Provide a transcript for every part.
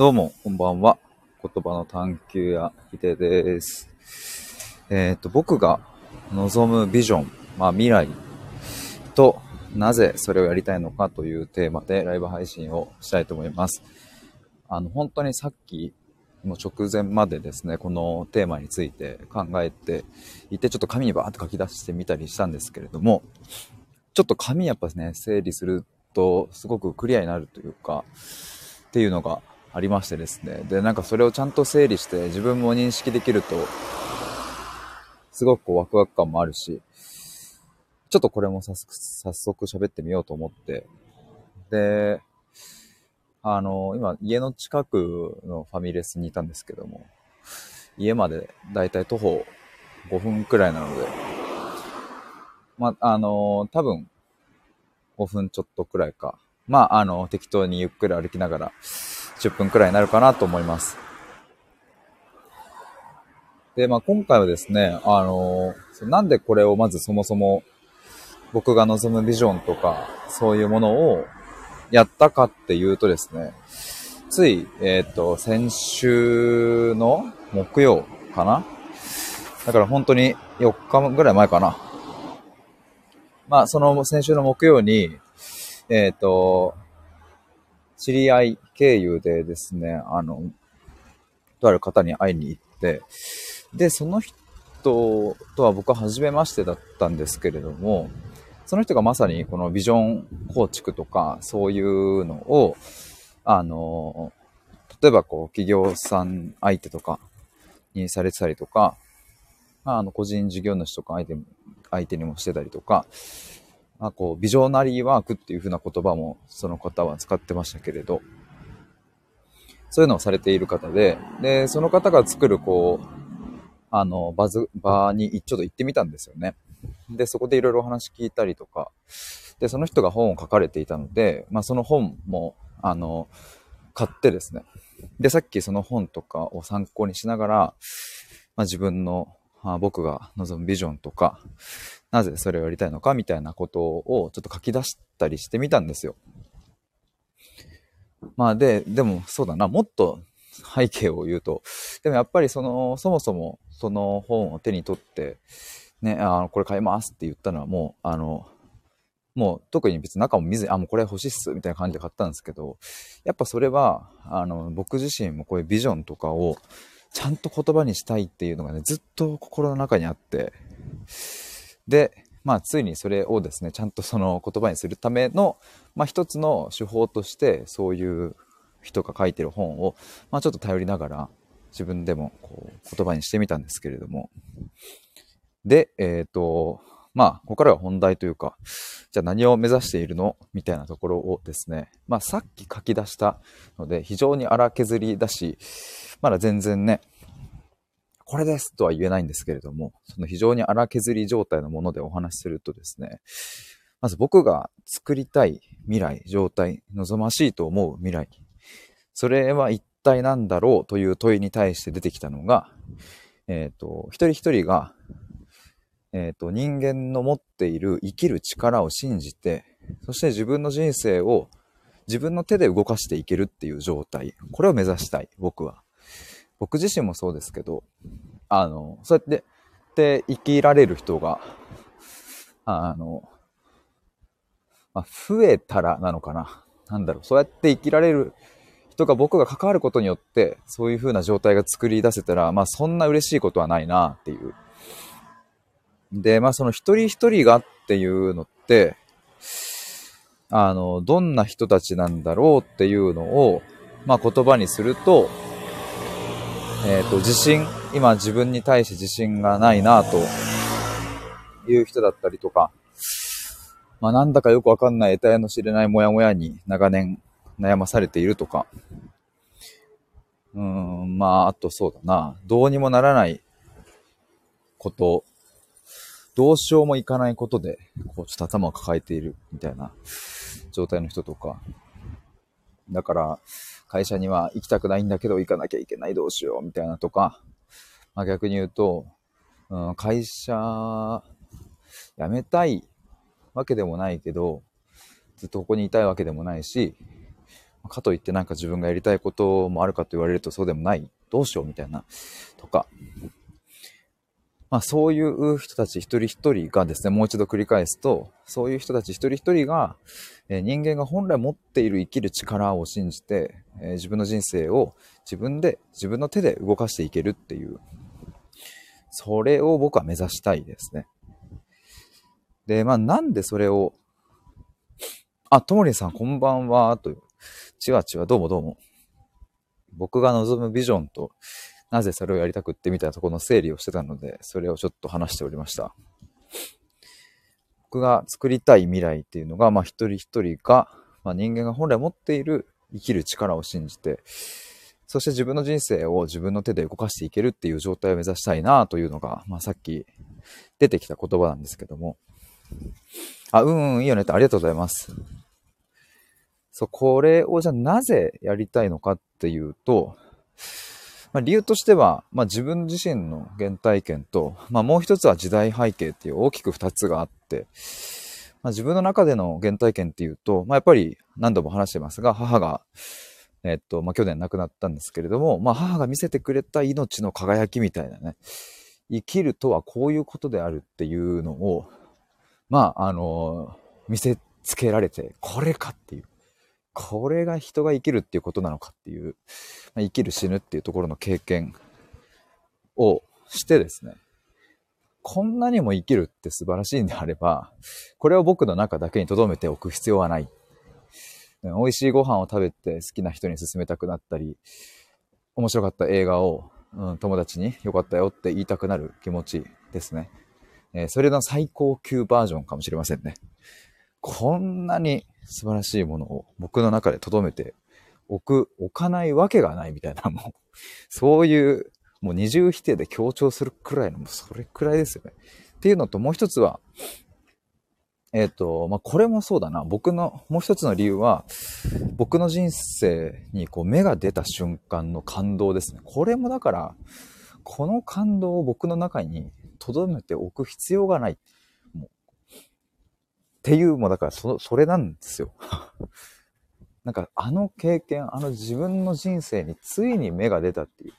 どうも、こんばんは。言葉の探求やひでです。えっ、と、僕が望むビジョン、まあ未来と、なぜそれをやりたいのかというテーマでライブ配信をしたいと思います。あの、本当にさっきの直前までですね、このテーマについて考えていて、ちょっと紙にバーって書き出してみたりしたんですけれども、ちょっと紙やっぱね、整理するとすごくクリアになるというか、っていうのがありましてですね。で、なんかそれをちゃんと整理して自分も認識できると、すごくこうワクワク感もあるし、ちょっとこれも早速早速喋ってみようと思って、で、あの、今家の近くのファミレスにいたんですけども、家までだいたい徒歩5分くらいなので、ま、あの、多分5分ちょっとくらいか。まあ、あの、適当にゆっくり歩きながら10分くらいになるかなと思います。で、まあ、今回はですね、あの、なんでこれをまずそもそも僕が望むビジョンとか、そういうものをやったかっていうとですね、つい、えっ、と、先週の木曜かな？だから本当に4日ぐらい前かな。まあ、その先週の木曜に、えっ、と、知り合い経由でですね、あの、とある方に会いに行って、で、その人とは僕は初めましてだったんですけれども、その人がまさにこのビジョン構築とか、そういうのを、あの、例えばこう、企業さん相手とかにされてたりとか、あの、個人事業主とか相手相手にもしてたりとか、まあ、こう、ビジョナリーワークっていう風な言葉もその方は使ってましたけれど、そういうのをされている方で、で、その方が作る、こう、あの、バズ、場にちょっと行ってみたんですよね。で、そこでいろいろお話聞いたりとか、で、その人が本を書かれていたので、まあ、その本も、あの、買ってですね。で、さっきその本とかを参考にしながら、まあ、自分の、あ僕が望むビジョンとか、なぜそれをやりたいのかみたいなことをちょっと書き出したりしてみたんですよ。まあで、でもそうだな、もっと背景を言うと、でもやっぱりその、そもそもその本を手に取って、ね、あの、これ買いますって言ったのはもう、あの、もう特に別に中も見ずに、あ、もうこれ欲しいっす、みたいな感じで買ったんですけど、やっぱそれは、あの、僕自身もこういうビジョンとかをちゃんと言葉にしたいっていうのがね、ずっと心の中にあって、で、まあ、ついにそれをですね、ちゃんとその言葉にするための、まあ、一つの手法として、そういう人が書いてる本を、まあ、ちょっと頼りながら、自分でもこう言葉にしてみたんですけれども。で、えっ、と、まあ、ここからは本題というか、じゃあ何を目指しているの？みたいなところをですね、まあ、さっき書き出したので、非常に荒削りだし、まだ全然ね、これですとは言えないんですけれども、その非常に荒削り状態のものでお話しするとですね、まず僕が作りたい未来、状態、望ましいと思う未来、それは一体何だろうという問いに対して出てきたのが、えっ、と、一人一人が、えっ、と、人間の持っている生きる力を信じて、そして自分の人生を自分の手で動かしていけるっていう状態、これを目指したい、僕は。僕自身もそうですけど、あの、そうやって、で生きられる人が、あの、まあ、増えたらなのかな。なんだろう、そうやって生きられる人が僕が関わることによって、そういう風な状態が作り出せたら、まあそんな嬉しいことはないなっていう。で、まあその一人一人がっていうのって、あの、どんな人たちなんだろうっていうのを、まあ言葉にすると、えっ、と、自信、今自分に対して自信がないなという人だったりとか、まあなんだかよくわかんない得体の知れないモヤモヤに長年悩まされているとか、うん、まああとそうだな、どうにもならないこと、どうしようもいかないことで、こうちょっと頭を抱えているみたいな状態の人とか、だから、会社には行きたくないんだけど行かなきゃいけないどうしようみたいなとか、まあ、逆に言うと、うん、会社辞めたいわけでもないけど、ずっとここにいたいわけでもないし、かといってなんか自分がやりたいこともあるかと言われるとそうでもない。どうしようみたいな。とか。まあそういう人たち一人一人がですね、もう一度繰り返すと、そういう人たち一人一人が、え、人間が本来持っている生きる力を信じて、え、自分の人生を自分で、自分の手で動かしていけるっていう、それを僕は目指したいですね。で、まあなんでそれを、あ、ともりさんこんばんは、という、ちわちわ、どうもどうも。僕が望むビジョンと、なぜそれをやりたくってみたいなところの整理をしてたので、それをちょっと話しておりました。僕が作りたい未来っていうのが、まあ一人一人が、まあ、人間が本来持っている生きる力を信じて、そして自分の人生を自分の手で動かしていけるっていう状態を目指したいなというのが、まあさっき出てきた言葉なんですけども。あ、うんうん、いいよねってありがとうございます。そう、これをじゃあなぜやりたいのかっていうと、まあ、理由としては、まあ、自分自身の原体験と、まあ、もう一つは時代背景っていう大きく二つがあって、まあ、自分の中での原体験っていうと、まあ、やっぱり何度も話してますが、母が、えっと、まあ、去年亡くなったんですけれども、まあ、母が見せてくれた命の輝きみたいなね、生きるとはこういうことであるっていうのを、まあ、あの、見せつけられて、これかっていう。これが人が生きるっていうことなのかっていう、ま生きる死ぬっていうところの経験をしてですね、こんなにも生きるって素晴らしいんであれば、これを僕の中だけに留めておく必要はない。美味しいご飯を食べて好きな人に勧めたくなったり、面白かった映画を、うん、友達に良かったよって言いたくなる気持ちですね。えー、それの最高級バージョンかもしれませんね。こんなに素晴らしいものを僕の中で留めて置く、置かないわけがないみたいな、もう、そういう、もう二重否定で強調するくらいの、もうそれくらいですよね。っていうのと、もう一つは、えっ、ー、と、まあ、これもそうだな。僕の、もう一つの理由は、僕の人生にこう目が出た瞬間の感動ですね。これもだから、この感動を僕の中に留めておく必要がない。っていう、もうだからそ、それなんですよ。なんか、あの経験、あの自分の人生についに芽が出たっていう。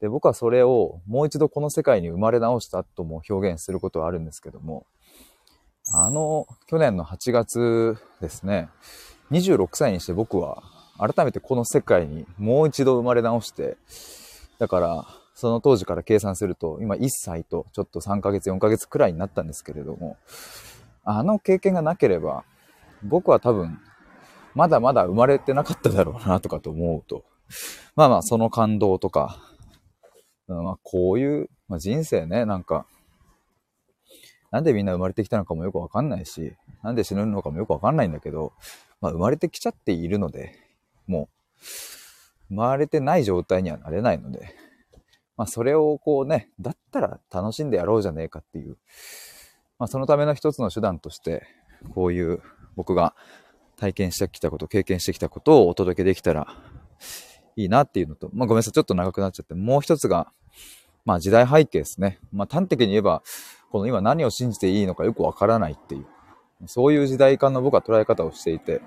で、僕はそれをもう一度この世界に生まれ直したとも表現することはあるんですけども、あの、去年の8月ですね、26歳にして僕は改めてこの世界にもう一度生まれ直して、だから、その当時から計算すると、今1歳とちょっと3ヶ月、4ヶ月くらいになったんですけれども、あの経験がなければ、僕は多分、まだまだ生まれてなかっただろうなとかと思うと、まあまあその感動とか、まあこういう、まあ、人生ね、なんか、なんでみんな生まれてきたのかもよくわかんないし、なんで死ぬのかもよくわかんないんだけど、まあ生まれてきちゃっているので、もう、生まれてない状態にはなれないので、まあそれをこうね、だったら楽しんでやろうじゃねえかっていう、まあ、そのための一つの手段として、こういう僕が体験してきたこと、経験してきたことをお届けできたらいいなっていうのと、まあ、ごめんなさい、ちょっと長くなっちゃって、もう一つが、まあ時代背景ですね。まあ端的に言えば、この今何を信じていいのかよくわからないっていう、そういう時代感の僕は捉え方をしていて、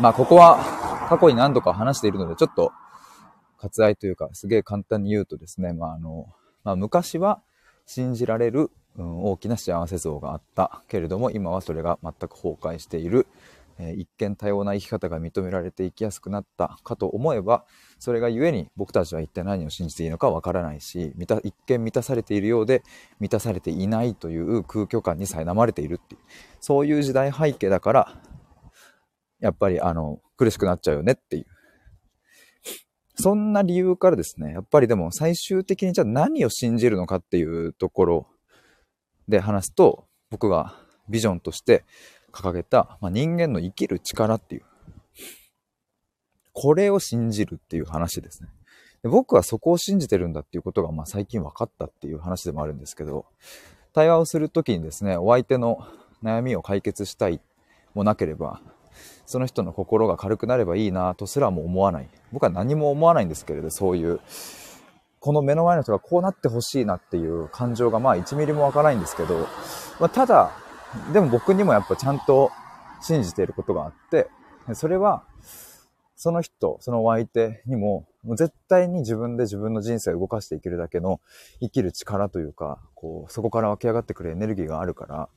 まあここは過去に何度か話しているので、ちょっと割愛というか、すげえ簡単に言うとですね、まああの、まあ昔は信じられるうん、大きな幸せ像があったけれども今はそれが全く崩壊している、えー、一見多様な生き方が認められていきやすくなったかと思えばそれがゆえに僕たちは一体何を信じていいのかわからないし一見満たされているようで満たされていないという空虚感に苛まれているっていうそういう時代背景だからやっぱりあの苦しくなっちゃうよねっていう。そんな理由からですね、やっぱりでも最終的にじゃあ何を信じるのかっていうところで話すと、僕がビジョンとして掲げた、まあ、人間の生きる力っていう、これを信じるっていう話ですね。で僕はそこを信じてるんだっていうことが、まあ、最近分かったっていう話でもあるんですけど、対話をするときにですね、お相手の悩みを解決したいもなければ、その人の心が軽くなればいいなとすらも思わない。僕は何も思わないんですけれど、そういうこの目の前の人がこうなってほしいなっていう感情がまあ1ミリもわからないんですけど、まあ、ただ、でも僕にもやっぱちゃんと信じていることがあって、それは、その人、そのお相手にも、もう絶対に自分で自分の人生を動かしていけるだけの生きる力というか、こう、そこから湧き上がってくるエネルギーがあるから、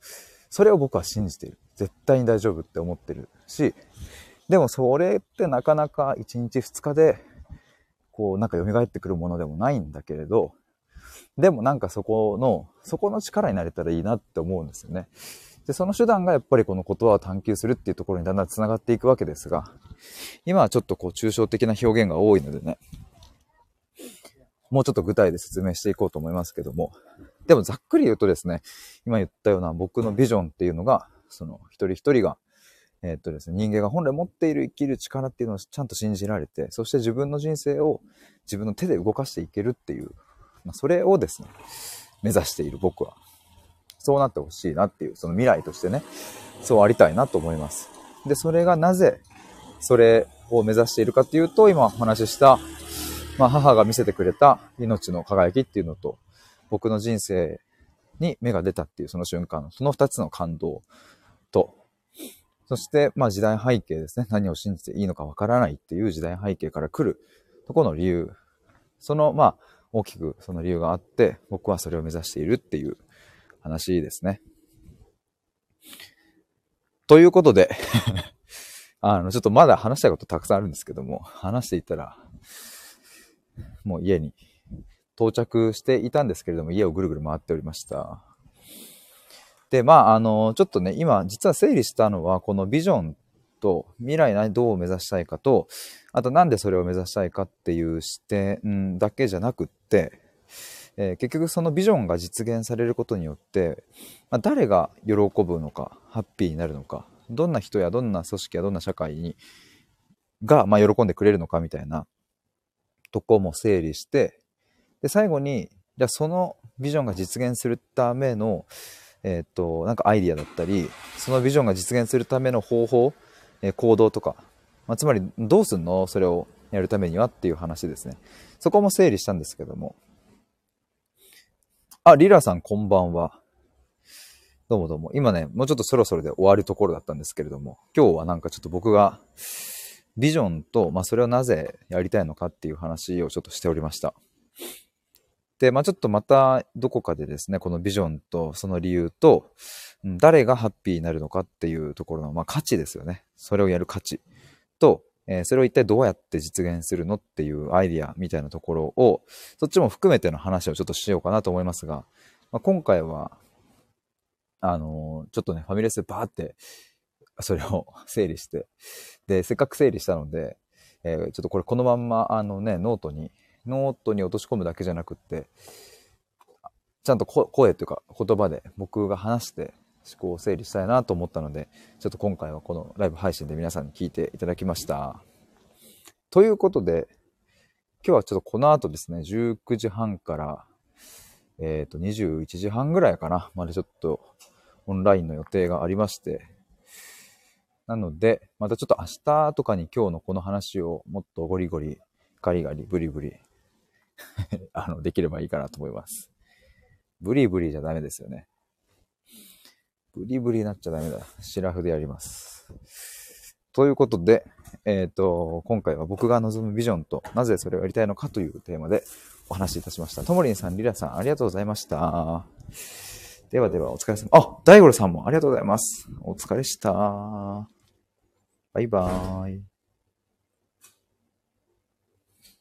それを僕は信じている。絶対に大丈夫って思ってるし、でもそれってなかなか1日2日で、こう、なんか蘇ってくるものでもないんだけれど、でもなんかそこの、そこの力になれたらいいなって思うんですよね。で、その手段がやっぱりこの言葉を探求するっていうところにだんだん繋がっていくわけですが、今はちょっとこう抽象的な表現が多いのでね、もうちょっと具体で説明していこうと思いますけども、でもざっくり言うとですね、今言ったような僕のビジョンっていうのが、その一人一人が、え、っとですね、人間が本来持っている生きる力っていうのをちゃんと信じられて、そして自分の人生を自分の手で動かしていけるっていうまあ、それをですね、目指している僕は、そうなってほしいなっていう、その未来としてね、そうありたいなと思います。で、それがなぜ、それを目指しているかっていうと、今お話しした、まあ、母が見せてくれた命の輝きっていうのと、僕の人生に目が出たっていうその瞬間、その二つの感動、そして、まあ時代背景ですね。何を信じていいのかわからないっていう時代背景から来るとこの理由。その、まあ、大きくその理由があって、僕はそれを目指しているっていう話ですね。ということで あの、ちょっとまだ話したいことたくさんあるんですけども、話していたら、もう家に到着していたんですけれども、家をぐるぐる回っておりました。で、まあ、あの、ちょっとね、今、実は整理したのは、このビジョンと、未来何どう目指したいかと、あとなんでそれを目指したいかっていう視点だけじゃなくって、えー、結局そのビジョンが実現されることによって、まあ、誰が喜ぶのか、ハッピーになるのか、どんな人やどんな組織やどんな社会に、が、まあ、喜んでくれるのかみたいなとこも整理して、で、最後に、じゃあそのビジョンが実現するための、えっ、と、なんかアイディアだったり、そのビジョンが実現するための方法え行動とか、まあ、つまりどうすんの？それをやるためにはっていう話ですね。そこも整理したんですけども。あ、リラさんこんばんは。どうもどうも。今ね、もうちょっとそろそろで終わるところだったんですけれども、今日はなんかちょっと僕がビジョンと、まあそれをなぜやりたいのかっていう話をちょっとしておりました。で、まあちょっとまたどこかでですね、このビジョンとその理由と、誰がハッピーになるのかっていうところの、まあ、価値ですよね。それをやる価値と、えー、それを一体どうやって実現するのっていうアイディアみたいなところを、そっちも含めての話をちょっとしようかなと思いますが、まあ、今回は、あのー、ちょっとね、ファミレスでバーって、それを 整理して、で、せっかく整理したので、えー、ちょっとこれこのまんま、あのね、ノートに、ノートに落とし込むだけじゃなくって、ちゃんと声というか言葉で僕が話して思考を整理したいなと思ったので、ちょっと今回はこのライブ配信で皆さんに聞いていただきました。ということで、今日はちょっとこの後ですね、19時半から、えっ、ー、と、21時半ぐらいかな、までちょっとオンラインの予定がありまして、なので、またちょっと明日とかに今日のこの話をもっとゴリゴリ、ガリガリ、ブリブリ あの、できればいいかなと思います。ブリブリじゃダメですよね。ブリブリになっちゃダメだ。シラフでやります。ということで、えっ、ー、と、今回は僕が望むビジョンと、なぜそれをやりたいのかというテーマでお話しいたしました。ともりんさん、リラさん、ありがとうございました。ではでは、お疲れ様。あ、大五郎さんもありがとうございます。お疲れした。バイバーイ。